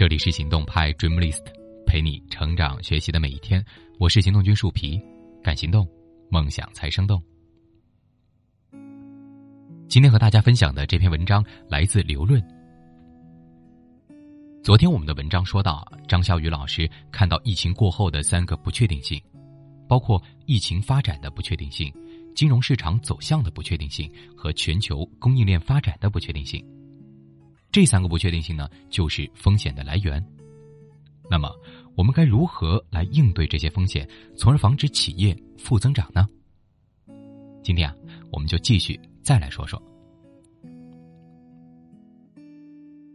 这里是行动派 Dream List，陪你成长学习的每一天。我是行动君树皮，敢行动，梦想才生动。今天和大家分享的这篇文章来自刘润。昨天我们的文章说到，张小雨老师看到疫情过后的三个不确定性，包括疫情发展的不确定性、金融市场走向的不确定性和全球供应链发展的不确定性。这三个不确定性呢，就是风险的来源。那么，我们该如何来应对这些风险，从而防止企业负增长呢？今天啊，我们就继续再来说说。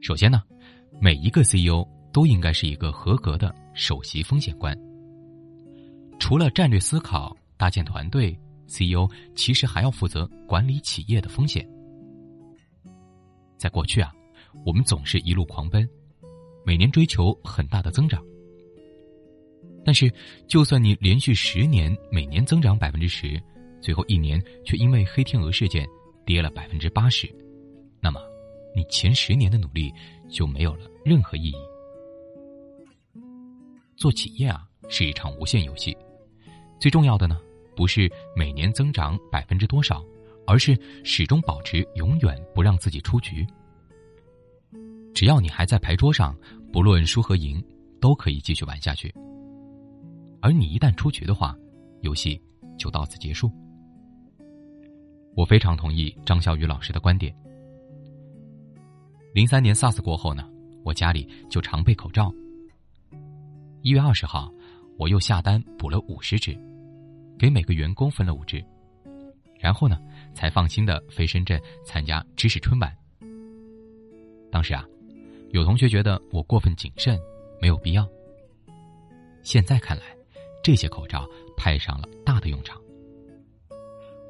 首先呢，每一个 CEO 都应该是一个合格的首席风险官。除了战略思考、搭建团队，CEO 其实还要负责管理企业的风险。在过去啊。我们总是一路狂奔，每年追求很大的增长。但是，就算你连续十年每年增长百分之十，最后一年却因为黑天鹅事件跌了百分之八十，那么你前十年的努力就没有了任何意义。做企业啊，是一场无限游戏，最重要的呢，不是每年增长百分之多少，而是始终保持永远不让自己出局。只要你还在牌桌上，不论输和赢，都可以继续玩下去。而你一旦出局的话，游戏就到此结束。我非常同意张小雨老师的观点。零三年 SARS 过后呢，我家里就常备口罩。一月二十号，我又下单补了五十只，给每个员工分了五只，然后呢，才放心的飞深圳参加知识春晚。当时啊。有同学觉得我过分谨慎，没有必要。现在看来，这些口罩派上了大的用场。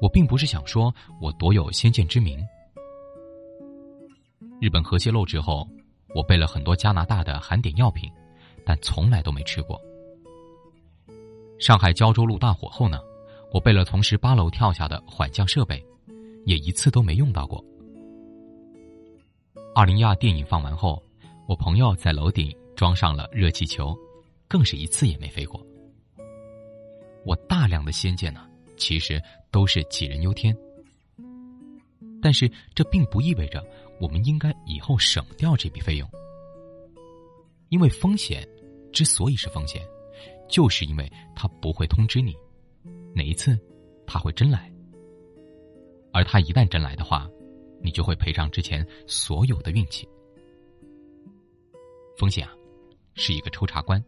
我并不是想说我多有先见之明。日本核泄漏之后，我备了很多加拿大的含碘药品，但从来都没吃过。上海胶州路大火后呢，我备了从十八楼跳下的缓降设备，也一次都没用到过。二零一二电影放完后。我朋友在楼顶装上了热气球，更是一次也没飞过。我大量的先见呢，其实都是杞人忧天。但是这并不意味着我们应该以后省掉这笔费用，因为风险之所以是风险，就是因为他不会通知你哪一次他会真来，而他一旦真来的话，你就会赔上之前所有的运气。风险啊，是一个抽查官，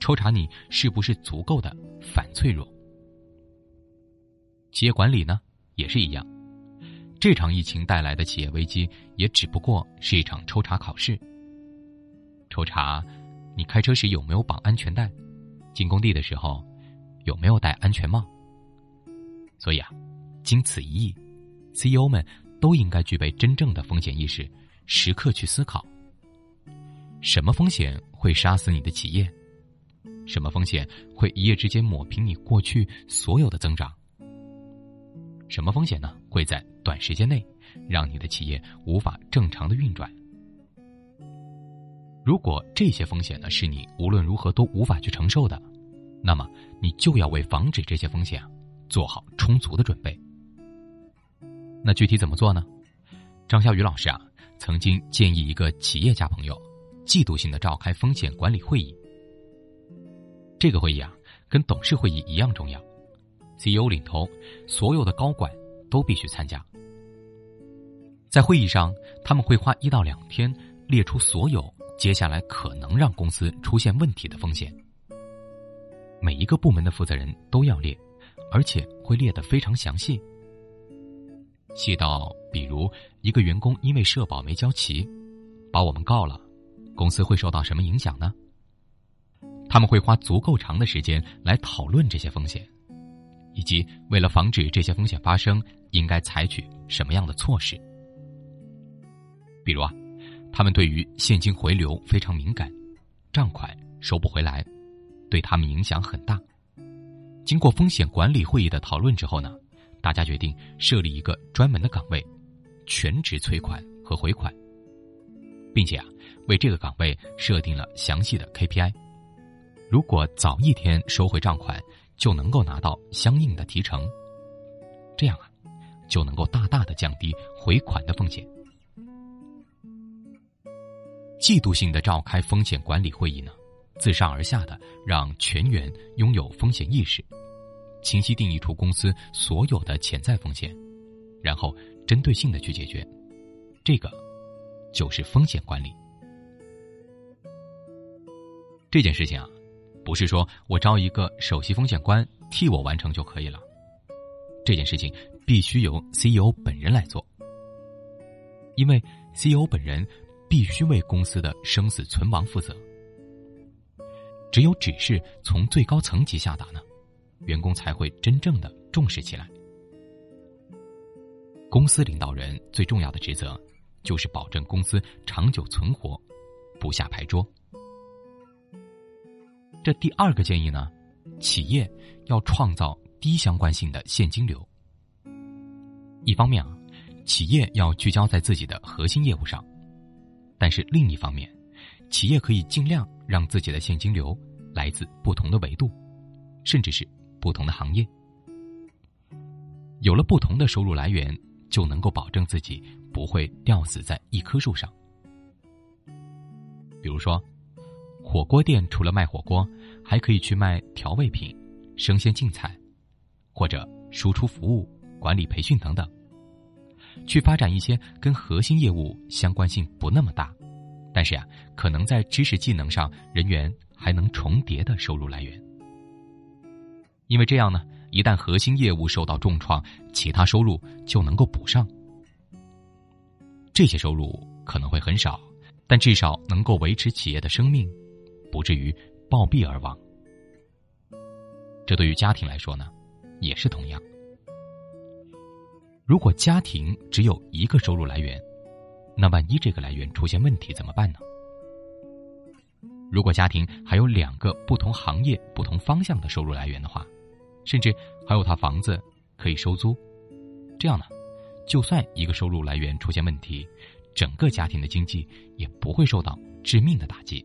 抽查你是不是足够的反脆弱。企业管理呢，也是一样，这场疫情带来的企业危机，也只不过是一场抽查考试。抽查你开车时有没有绑安全带，进工地的时候有没有戴安全帽。所以啊，经此一役，CEO 们都应该具备真正的风险意识，时刻去思考。什么风险会杀死你的企业？什么风险会一夜之间抹平你过去所有的增长？什么风险呢？会在短时间内让你的企业无法正常的运转？如果这些风险呢是你无论如何都无法去承受的，那么你就要为防止这些风险做好充足的准备。那具体怎么做呢？张小雨老师啊，曾经建议一个企业家朋友。季度性的召开风险管理会议，这个会议啊，跟董事会议一样重要，CEO 领头，所有的高管都必须参加。在会议上，他们会花一到两天列出所有接下来可能让公司出现问题的风险，每一个部门的负责人都要列，而且会列得非常详细，细到比如一个员工因为社保没交齐，把我们告了。公司会受到什么影响呢？他们会花足够长的时间来讨论这些风险，以及为了防止这些风险发生，应该采取什么样的措施。比如啊，他们对于现金回流非常敏感，账款收不回来，对他们影响很大。经过风险管理会议的讨论之后呢，大家决定设立一个专门的岗位，全职催款和回款。并且啊，为这个岗位设定了详细的 KPI。如果早一天收回账款，就能够拿到相应的提成。这样啊，就能够大大的降低回款的风险。季度性的召开风险管理会议呢，自上而下的让全员拥有风险意识，清晰定义出公司所有的潜在风险，然后针对性的去解决。这个就是风险管理。这件事情啊。不是说我招一个首席风险官替我完成就可以了，这件事情必须由 CEO 本人来做，因为 CEO 本人必须为公司的生死存亡负责。只有指示从最高层级下达呢，员工才会真正的重视起来。公司领导人最重要的职责，就是保证公司长久存活，不下牌桌。这第二个建议呢，企业要创造低相关性的现金流。一方面啊，企业要聚焦在自己的核心业务上，但是另一方面，企业可以尽量让自己的现金流来自不同的维度，甚至是不同的行业。有了不同的收入来源，就能够保证自己不会吊死在一棵树上。比如说。火锅店除了卖火锅，还可以去卖调味品、生鲜净菜，或者输出服务、管理培训等等，去发展一些跟核心业务相关性不那么大，但是呀，可能在知识技能上人员还能重叠的收入来源。因为这样呢，一旦核心业务受到重创，其他收入就能够补上。这些收入可能会很少，但至少能够维持企业的生命。不至于暴毙而亡。这对于家庭来说呢，也是同样。如果家庭只有一个收入来源，那万一这个来源出现问题怎么办呢？如果家庭还有两个不同行业、不同方向的收入来源的话，甚至还有套房子可以收租，这样呢，就算一个收入来源出现问题，整个家庭的经济也不会受到致命的打击。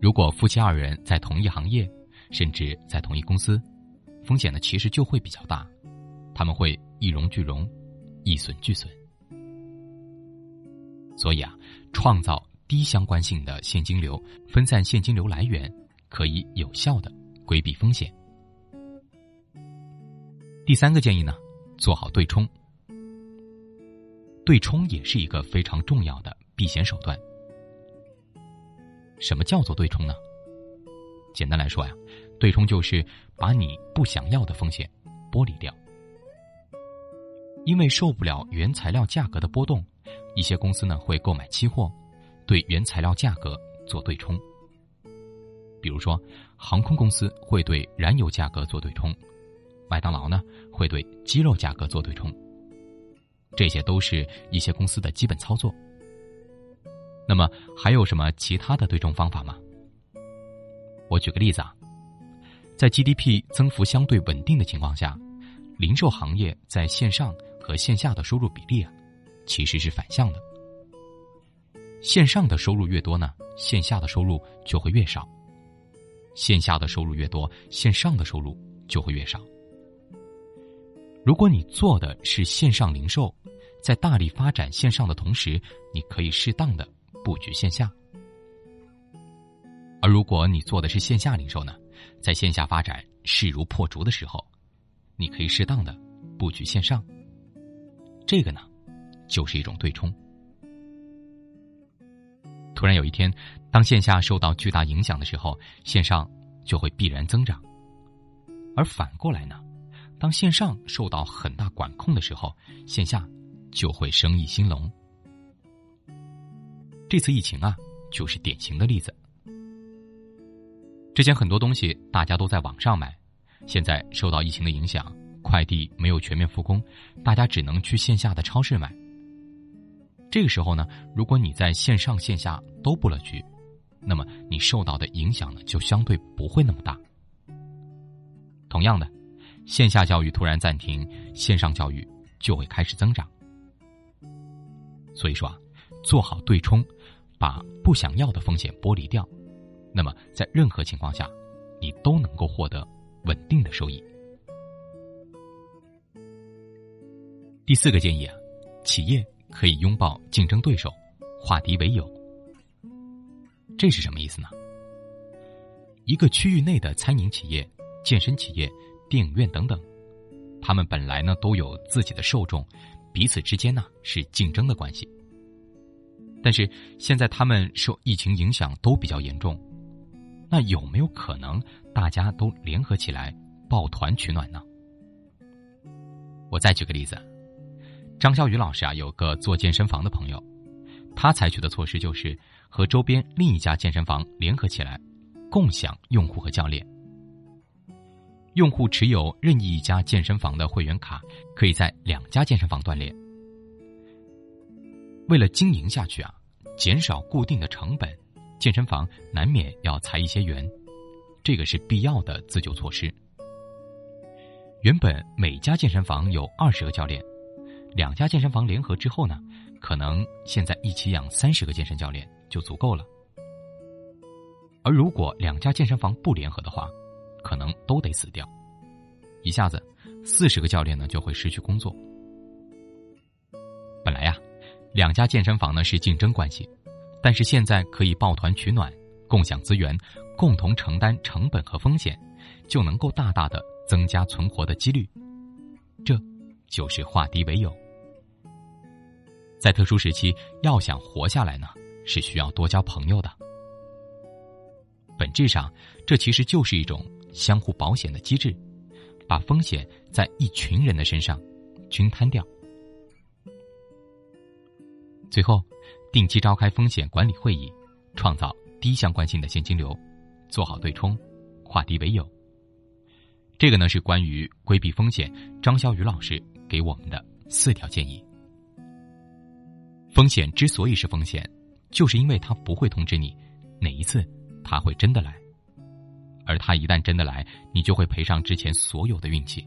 如果夫妻二人在同一行业，甚至在同一公司，风险呢其实就会比较大，他们会一荣俱荣，一损俱损。所以啊，创造低相关性的现金流，分散现金流来源，可以有效的规避风险。第三个建议呢，做好对冲。对冲也是一个非常重要的避险手段。什么叫做对冲呢？简单来说呀，对冲就是把你不想要的风险剥离掉。因为受不了原材料价格的波动，一些公司呢会购买期货，对原材料价格做对冲。比如说，航空公司会对燃油价格做对冲，麦当劳呢会对鸡肉价格做对冲。这些都是一些公司的基本操作。那么还有什么其他的对冲方法吗？我举个例子啊，在 GDP 增幅相对稳定的情况下，零售行业在线上和线下的收入比例啊，其实是反向的。线上的收入越多呢，线下的收入就会越少；线下的收入越多，线上的收入就会越少。如果你做的是线上零售，在大力发展线上的同时，你可以适当的。布局线下，而如果你做的是线下零售呢，在线下发展势如破竹的时候，你可以适当的布局线上。这个呢，就是一种对冲。突然有一天，当线下受到巨大影响的时候，线上就会必然增长；而反过来呢，当线上受到很大管控的时候，线下就会生意兴隆。这次疫情啊，就是典型的例子。之前很多东西大家都在网上买，现在受到疫情的影响，快递没有全面复工，大家只能去线下的超市买。这个时候呢，如果你在线上线下都布了局，那么你受到的影响呢，就相对不会那么大。同样的，线下教育突然暂停，线上教育就会开始增长。所以说啊，做好对冲，把不想要的风险剥离掉，那么在任何情况下，你都能够获得稳定的收益。第四个建议啊，企业可以拥抱竞争对手，化敌为友。这是什么意思呢？一个区域内的餐饮企业、健身企业、电影院等等，他们本来呢都有自己的受众。彼此之间呢是竞争的关系，但是现在他们受疫情影响都比较严重，那有没有可能大家都联合起来抱团取暖呢？我再举个例子，张小雨老师啊有个做健身房的朋友，他采取的措施就是和周边另一家健身房联合起来，共享用户和教练。用户持有任意一家健身房的会员卡，可以在两家健身房锻炼。为了经营下去啊，减少固定的成本，健身房难免要裁一些员，这个是必要的自救措施。原本每家健身房有二十个教练，两家健身房联合之后呢，可能现在一起养三十个健身教练就足够了。而如果两家健身房不联合的话，可能都得死掉，一下子四十个教练呢就会失去工作。本来呀，两家健身房呢是竞争关系，但是现在可以抱团取暖，共享资源，共同承担成本和风险，就能够大大的增加存活的几率。这，就是化敌为友。在特殊时期，要想活下来呢，是需要多交朋友的。本质上，这其实就是一种。相互保险的机制，把风险在一群人的身上均摊掉。最后，定期召开风险管理会议，创造低相关性的现金流，做好对冲，化敌为友。这个呢是关于规避风险，张潇雨老师给我们的四条建议。风险之所以是风险，就是因为它不会通知你哪一次它会真的来。而他一旦真的来，你就会赔上之前所有的运气。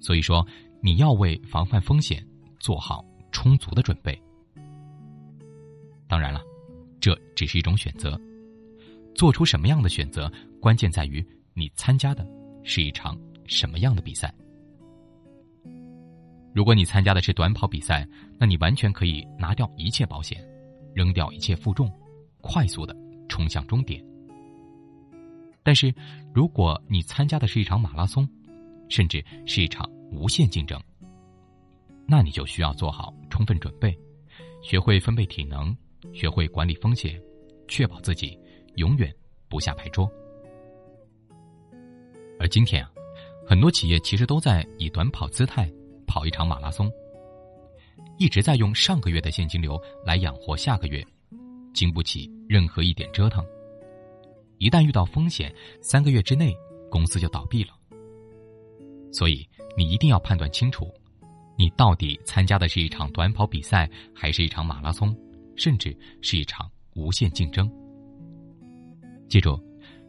所以说，你要为防范风险做好充足的准备。当然了，这只是一种选择，做出什么样的选择，关键在于你参加的是一场什么样的比赛。如果你参加的是短跑比赛，那你完全可以拿掉一切保险，扔掉一切负重，快速的冲向终点。但是，如果你参加的是一场马拉松，甚至是一场无限竞争，那你就需要做好充分准备，学会分配体能，学会管理风险，确保自己永远不下牌桌。而今天啊，很多企业其实都在以短跑姿态跑一场马拉松，一直在用上个月的现金流来养活下个月，经不起任何一点折腾。一旦遇到风险，三个月之内公司就倒闭了。所以你一定要判断清楚，你到底参加的是一场短跑比赛，还是一场马拉松，甚至是一场无限竞争。记住，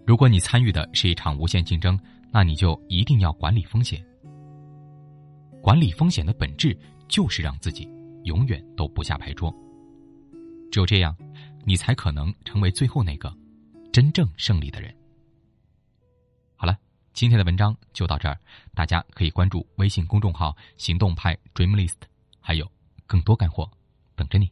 如果你参与的是一场无限竞争，那你就一定要管理风险。管理风险的本质就是让自己永远都不下牌桌。只有这样，你才可能成为最后那个。真正胜利的人。好了，今天的文章就到这儿，大家可以关注微信公众号“行动派 Dream List”，还有更多干货等着你。